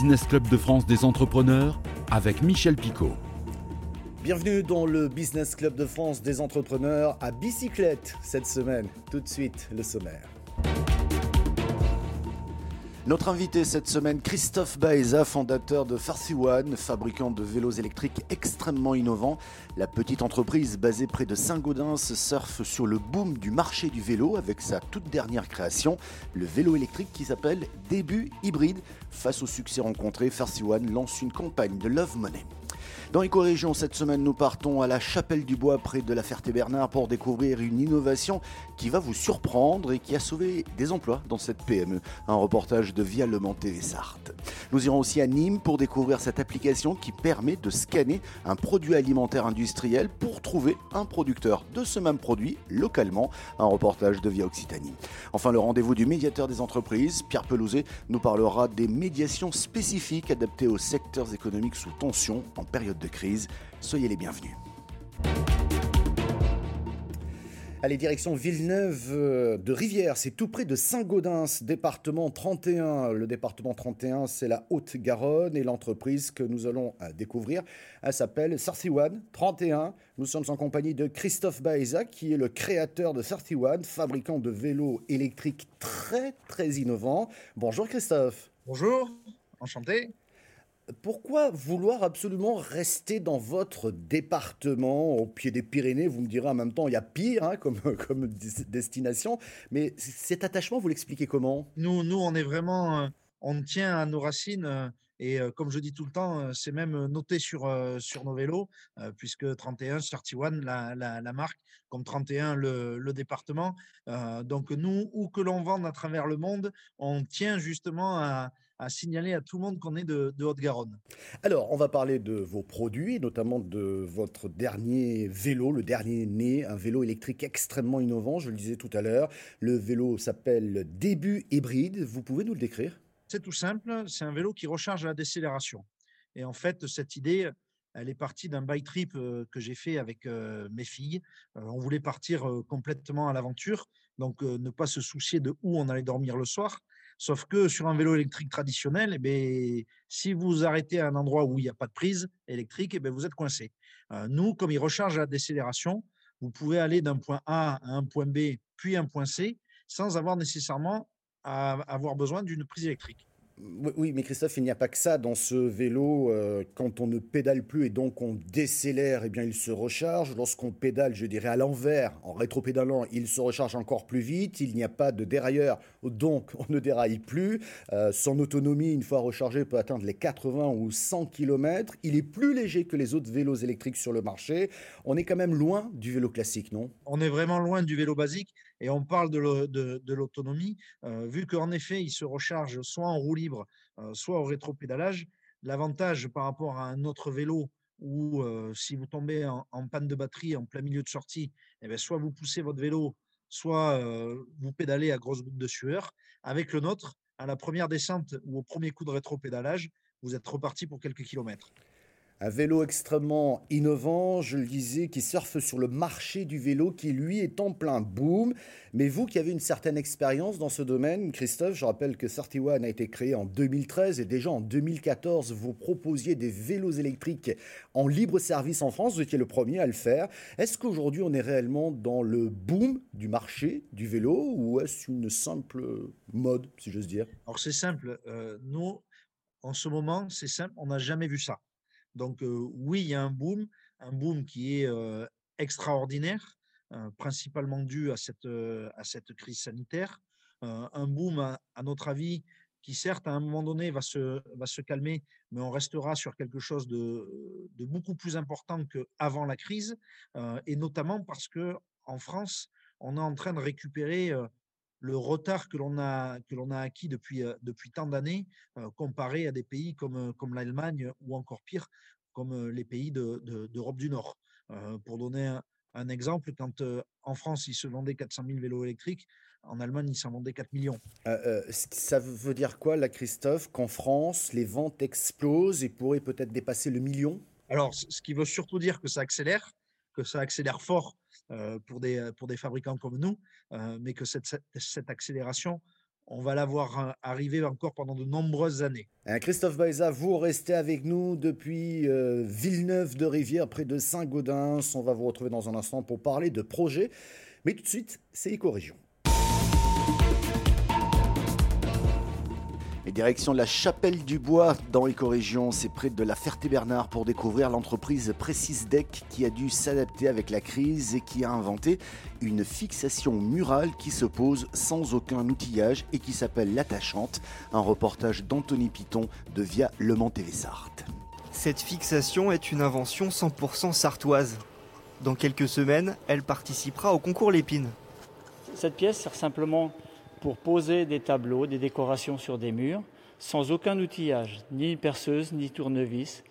Business Club de France des entrepreneurs avec Michel Picot. Bienvenue dans le Business Club de France des entrepreneurs à bicyclette cette semaine. Tout de suite, le sommaire. Notre invité cette semaine, Christophe Baeza, fondateur de Farsi One, fabricant de vélos électriques extrêmement innovants. La petite entreprise basée près de Saint-Gaudens surfe sur le boom du marché du vélo avec sa toute dernière création, le vélo électrique qui s'appelle Début Hybride. Face au succès rencontré, Farsi One lance une campagne de Love Money. Dans Éco-Région, cette semaine, nous partons à la Chapelle du Bois près de la Ferté-Bernard pour découvrir une innovation qui va vous surprendre et qui a sauvé des emplois dans cette PME. Un reportage de Via Le TV Sarthe. Nous irons aussi à Nîmes pour découvrir cette application qui permet de scanner un produit alimentaire industriel pour trouver un producteur de ce même produit localement. Un reportage de Via Occitanie. Enfin, le rendez-vous du médiateur des entreprises, Pierre Pelouzet, nous parlera des médiations spécifiques adaptées aux secteurs économiques sous tension en période de crise. Soyez les bienvenus. Allez, direction Villeneuve euh, de Rivière, c'est tout près de Saint-Gaudens, département 31. Le département 31, c'est la Haute-Garonne et l'entreprise que nous allons euh, découvrir, elle s'appelle Sarsiwan 31. Nous sommes en compagnie de Christophe Baeza, qui est le créateur de Sarsiwan, fabricant de vélos électriques très très innovants. Bonjour Christophe. Bonjour, enchanté pourquoi vouloir absolument rester dans votre département au pied des Pyrénées? Vous me direz en même temps, il y a pire hein, comme, destination. Mais cet attachement, vous l'expliquez comment? Nous, nous, on est vraiment, euh, on tient à nos racines. Euh, et euh, comme je dis tout le temps, c'est même noté sur, sur nos vélos, puisque 31, 31 la, la, la marque, comme 31 le, le département. donc nous, où que l'on vende à travers le monde, on tient justement à, à signaler à tout le monde qu'on est de, Haute-Garonne. Alors, on va parler de vos produits, notamment de votre dernier vélo, le dernier né, un vélo électrique extrêmement innovant, je le disais tout à l'heure. Le vélo s'appelle Début Hybride. Vous pouvez nous le décrire? C'est tout simple, c'est un vélo qui recharge à la décélération. Et en fait, cette idée, elle est partie d'un bike trip euh, que j'ai fait avec euh, mes filles. Euh, on voulait partir complètement à l'aventure, donc ne pas se soucier de où on allait dormir le soir. Sauf que sur un vélo électrique traditionnel, eh bien, si vous arrêtez à un endroit où il n'y a pas de prise électrique, eh bien, vous êtes coincé. Euh, nous, comme il recharge la décélération, vous pouvez aller d'un point A à un point B, puis un point C, sans avoir nécessairement à avoir besoin d'une prise électrique. Oui, mais Christophe, il n'y a pas que ça dans ce vélo. Euh, quand on ne pédale plus et donc on décélère, eh bien, il se recharge. Lorsqu'on pédale, je dirais à l'envers, en rétropédalant, il se recharge encore plus vite. Il n'y a pas de dérailleur, donc on ne déraille plus. Euh, son autonomie, une fois rechargé, peut atteindre les 80 ou 100 km. Il est plus léger que les autres vélos électriques sur le marché. On est quand même loin du vélo classique, non? On est vraiment loin du vélo basique et on parle de l'autonomie, euh, vu qu'en effet, il se recharge soit en roue libre, euh, soit au rétropédalage. L'avantage par rapport à un autre vélo où euh, si vous tombez en, panne de batterie en plein milieu de sortie, eh bien, soit vous poussez votre vélo, soit vous pédalez à grosse goutte de sueur. Avec le nôtre, à la première descente ou au premier coup de rétropédalage, vous êtes reparti pour quelques kilomètres. Un vélo extrêmement innovant, je le disais, qui surfe sur le marché du vélo, qui lui est en plein boom. Mais vous qui avez une certaine expérience dans ce domaine, Christophe, je rappelle que 31 a été créé en 2013 et déjà en 2014, vous proposiez des vélos électriques en libre service en France. Vous étiez le premier à le faire. Est-ce qu'aujourd'hui on est réellement dans le boom du marché du vélo ou est-ce une simple mode, si j'ose dire? Alors c'est simple. Euh, nous, en ce moment, c'est simple, on n'a jamais vu ça. Donc oui, il y a un boom, un boom qui est extraordinaire, principalement dû à cette, crise sanitaire. un boom, à, notre avis, qui certes à un moment donné va se, calmer, mais on restera sur quelque chose de, de beaucoup plus important qu'avant la crise, et notamment parce que en France, on est en train de récupérer le retard que l'on a, que l'on a acquis depuis, euh, depuis tant d'années, euh, comparé à des pays comme, euh, comme l'Allemagne ou encore pire, comme les pays d'Europe de, d'Europe du Nord. pour donner un, exemple, quand en France, il se vendait 400 000 vélos électriques, en Allemagne, il s'en vendait 4 millions. ça veut dire quoi, là, Christophe Qu'en France, les ventes explosent et pourraient peut-être dépasser le million? Alors, ce qui veut surtout dire que ça accélère, que ça accélère fort euh, pour, des, pour des fabricants comme nous, euh, mais que cette, cette, accélération, on va la voir arriver encore pendant de nombreuses années. Christophe Baeza, vous restez avec nous depuis Villeneuve de Rivière, près de Saint-Gaudens. On va vous retrouver dans un instant pour parler de projets. Mais tout de suite, c'est Éco-Région. Et direction la Chapelle du Bois dans Écorégion, c'est près de la Ferté-Bernard pour découvrir l'entreprise Deck qui a dû s'adapter avec la crise et qui a inventé une fixation murale qui se pose sans aucun outillage et qui s'appelle l'attachante. Un reportage d'Anthony Piton de Via Le Mans TV Sarthe. Cette fixation est une invention 100% sartoise. Dans quelques semaines, elle participera au concours Lépine. Cette pièce sert simplement pour poser des tableaux, des décorations sur des murs, sans aucun outillage, ni perceuse, ni tournevis,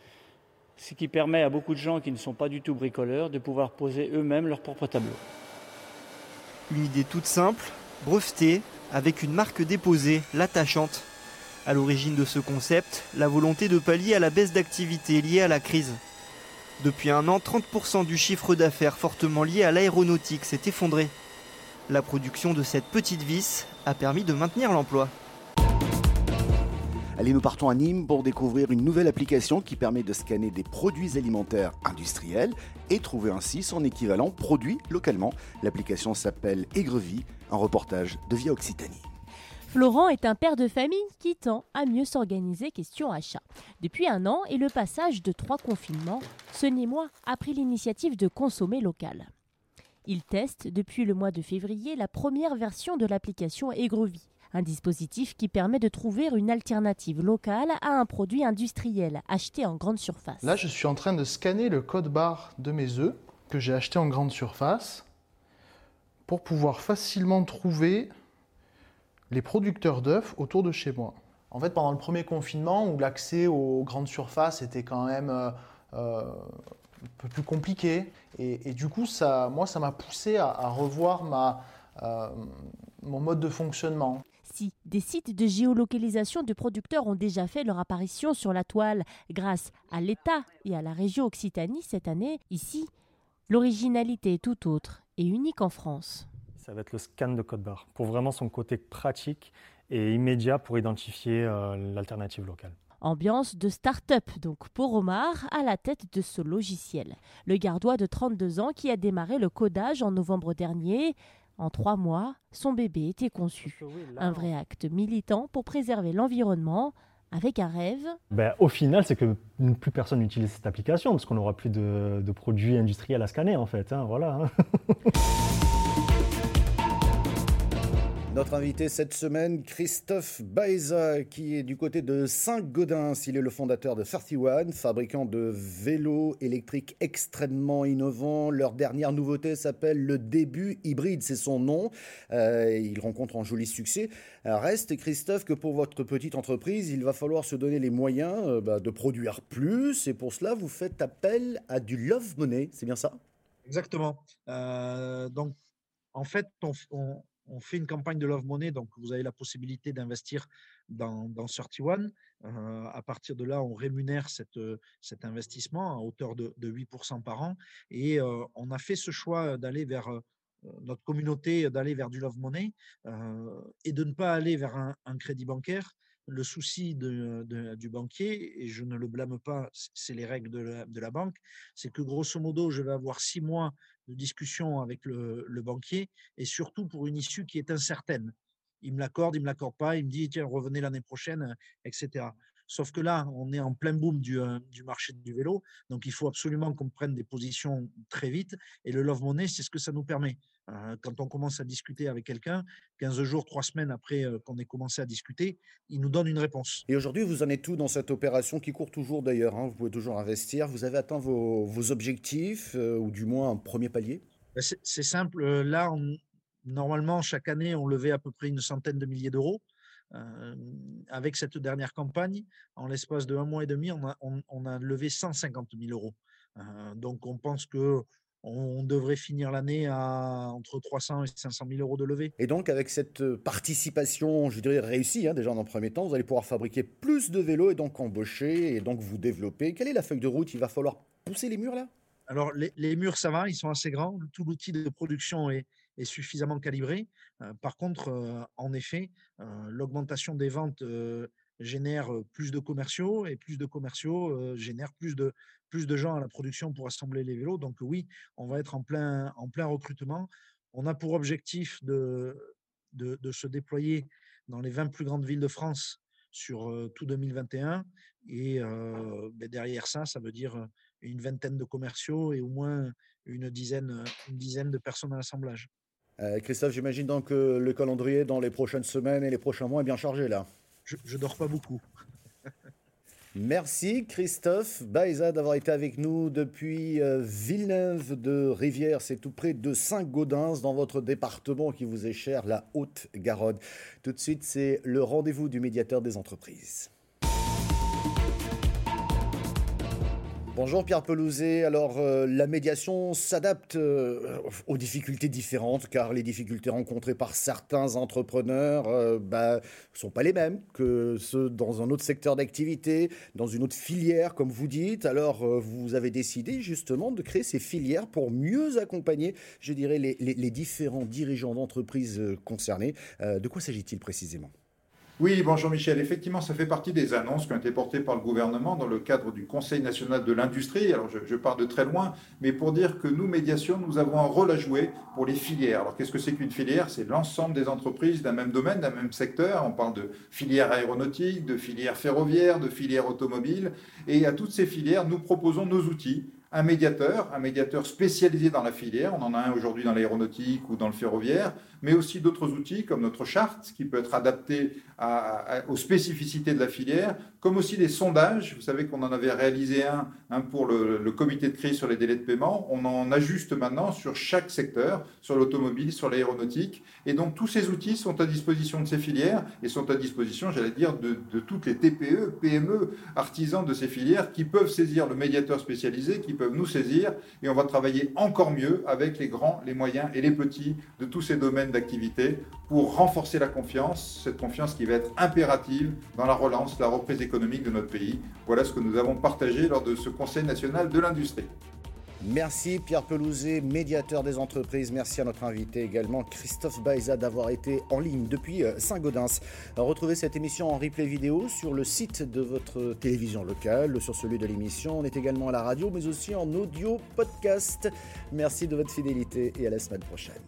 ce qui permet à beaucoup de gens qui ne sont pas du tout bricoleurs de pouvoir poser eux-mêmes leurs propres tableaux. Une idée toute simple, brevetée, avec une marque déposée, l'attachante. À l'origine de ce concept, la volonté de pallier à la baisse d'activité liée à la crise. Depuis un an, 30% du chiffre d'affaires fortement lié à l'aéronautique s'est effondré. La production de cette petite vis a permis de maintenir l'emploi. Allez, nous partons à Nîmes pour découvrir une nouvelle application qui permet de scanner des produits alimentaires industriels et trouver ainsi son équivalent produit localement. L'application s'appelle Aigrevie, un reportage de Via Occitanie. Florent est un père de famille qui tend à mieux s'organiser question achat. Depuis un an et le passage de trois confinements, ce Nîmois a pris l'initiative de consommer local. Il teste depuis le mois de février la première version de l'application Aigrevie, un dispositif qui permet de trouver une alternative locale à un produit industriel acheté en grande surface. Là, je suis en train de scanner le code barre de mes œufs que j'ai acheté en grande surface pour pouvoir facilement trouver les producteurs d'œufs autour de chez moi. En fait, pendant le premier confinement, où l'accès aux grandes surfaces était quand même euh, euh, peu plus compliqué. Et, du coup, ça, moi, ça m'a poussé à, revoir ma, euh, mon mode de fonctionnement. Si des sites de géolocalisation de producteurs ont déjà fait leur apparition sur la toile grâce à l'État et à la région Occitanie cette année, ici, l'originalité est tout autre et unique en France. Ça va être le scan de code barre pour vraiment son côté pratique et immédiat pour identifier euh, l'alternative locale. Ambiance de start-up, donc pour Omar, à la tête de ce logiciel. Le gardois de 32 ans qui a démarré le codage en novembre dernier. En trois mois, son bébé était conçu. Un vrai acte militant pour préserver l'environnement avec un rêve. Ben, au final, c'est que plus personne n'utilise cette application parce qu'on n'aura plus de, produits industriels à scanner en fait. Hein, voilà. Notre invité cette semaine, Christophe Baeza, qui est du côté de Saint-Gaudens. Il est le fondateur de 31, fabricant de vélos électriques extrêmement innovants. Leur dernière nouveauté s'appelle le début hybride, c'est son nom. Euh, il rencontre un joli succès. Reste, Christophe, que pour votre petite entreprise, il va falloir se donner les moyens euh, bah, de produire plus. Et pour cela, vous faites appel à du love money, c'est bien ça? Exactement. Euh, donc, en fait, on fait une campagne de Love Money, donc vous avez la possibilité d'investir dans, dans 31. Euh, à partir de là, on rémunère cette, cet investissement à hauteur de, 8% par an. Et euh, on a fait ce choix d'aller vers euh, notre communauté, d'aller vers du Love Money et de ne pas aller vers un crédit bancaire le souci du banquier, et je ne le blâme pas, c'est les règles de la, banque, c'est que grosso modo, je vais avoir six mois de discussion avec le, banquier, et surtout pour une issue qui est incertaine. Il me l'accorde, il me l'accorde pas, il me dit, tiens, revenez l'année prochaine, etc. Sauf que là, on est en plein boom du, euh, du, marché du vélo, donc il faut absolument qu'on prenne des positions très vite. Et le Love Money, c'est ce que ça nous permet. Euh, quand on commence à discuter avec quelqu'un, 15 jours, 3 semaines après euh, qu'on ait commencé à discuter, il nous donne une réponse. Et aujourd'hui, vous en êtes tout dans cette opération qui court toujours d'ailleurs. Hein? vous pouvez toujours investir. Vous avez atteint vos, objectifs, ou du moins un premier palier? Ben, C'est simple. Là, normalement, chaque année, on levait à peu près une centaine de milliers d'euros. Euh, avec cette dernière campagne, en l'espace de un mois et demi, on a, on, a levé 150 000 euros. Euh, donc on pense que on devrait finir l'année à entre 300 et 500 000 euros de levée. Et donc, avec cette participation, je dirais réussie, hein, déjà dans le premier temps, vous allez pouvoir fabriquer plus de vélos et donc embaucher et donc vous développer. Quelle est la feuille de route? Il va falloir pousser les murs là? Alors, les, les, murs, ça va, ils sont assez grands. Tout l'outil de production est, est suffisamment calibré. par contre, en effet, l'augmentation des ventes génère plus de commerciaux et plus de commerciaux génèrent plus de, plus de gens à la production pour assembler les vélos. Donc oui, on va être en plein, en plein recrutement. On a pour objectif de, de, se déployer dans les 20 plus grandes villes de France sur tout 2021. Et ben, derrière ça, ça veut dire une vingtaine de commerciaux et au moins une dizaine, une dizaine de personnes à l'assemblage. Euh, Christophe, j'imagine donc que le calendrier dans les prochaines semaines et les prochains mois est bien chargé là. Je, je dors pas beaucoup. Merci Christophe Baeza d'avoir été avec nous depuis euh, Villeneuve de Rivière, c'est tout près de Saint-Gaudens dans votre département qui vous est cher, la Haute-Garonne. Tout de suite, c'est le rendez-vous du médiateur des entreprises. Bonjour Pierre Pelouzet. Alors euh, la médiation s'adapte euh, aux difficultés différentes car les difficultés rencontrées par certains entrepreneurs ne euh, bah, sont pas les mêmes que ceux dans un autre secteur d'activité, dans une autre filière comme vous dites. Alors vous avez décidé justement de créer ces filières pour mieux accompagner, je dirais, les, les différents dirigeants d'entreprises concernés. de quoi s'agit-il précisément? Oui, bonjour Michel. Effectivement, ça fait partie des annonces qui ont été portées par le gouvernement dans le cadre du Conseil national de l'industrie. Alors, je, pars de très loin, mais pour dire que nous, médiation, nous avons un rôle à jouer pour les filières. Alors, qu'est-ce que c'est qu'une filière? C'est l'ensemble des entreprises d'un même domaine, d'un même secteur. On parle de filière aéronautique, de filière ferroviaire, de filière automobile. Et à toutes ces filières, nous proposons nos outils un médiateur, un médiateur spécialisé dans la filière. On en a un aujourd'hui dans l'aéronautique ou dans le ferroviaire, mais aussi d'autres outils comme notre charte qui peut être adaptée aux spécificités de la filière, comme aussi des sondages. Vous savez qu'on en avait réalisé un, pour le, comité de crise sur les délais de paiement. On en ajuste maintenant sur chaque secteur, sur l'automobile, sur l'aéronautique. Et donc tous ces outils sont à disposition de ces filières et sont à disposition, j'allais dire, de, de, toutes les TPE, PME, artisans de ces filières qui peuvent saisir le médiateur spécialisé, qui peuvent nous saisir. Et on va travailler encore mieux avec les grands, les moyens et les petits de tous ces domaines d'activité pour renforcer la confiance, cette confiance qui va être impérative dans la relance, la reprise économique de notre pays. Voilà ce que nous avons partagé lors de ce Conseil national de l'industrie. Merci Pierre Pelouzet, médiateur des entreprises. Merci à notre invité également Christophe Baeza d'avoir été en ligne depuis euh, Saint-Gaudens. Retrouvez cette émission en replay vidéo sur le site de votre télévision locale, sur celui de l'émission. On est également à la radio, mais aussi en audio podcast. Merci de votre fidélité et à la semaine prochaine.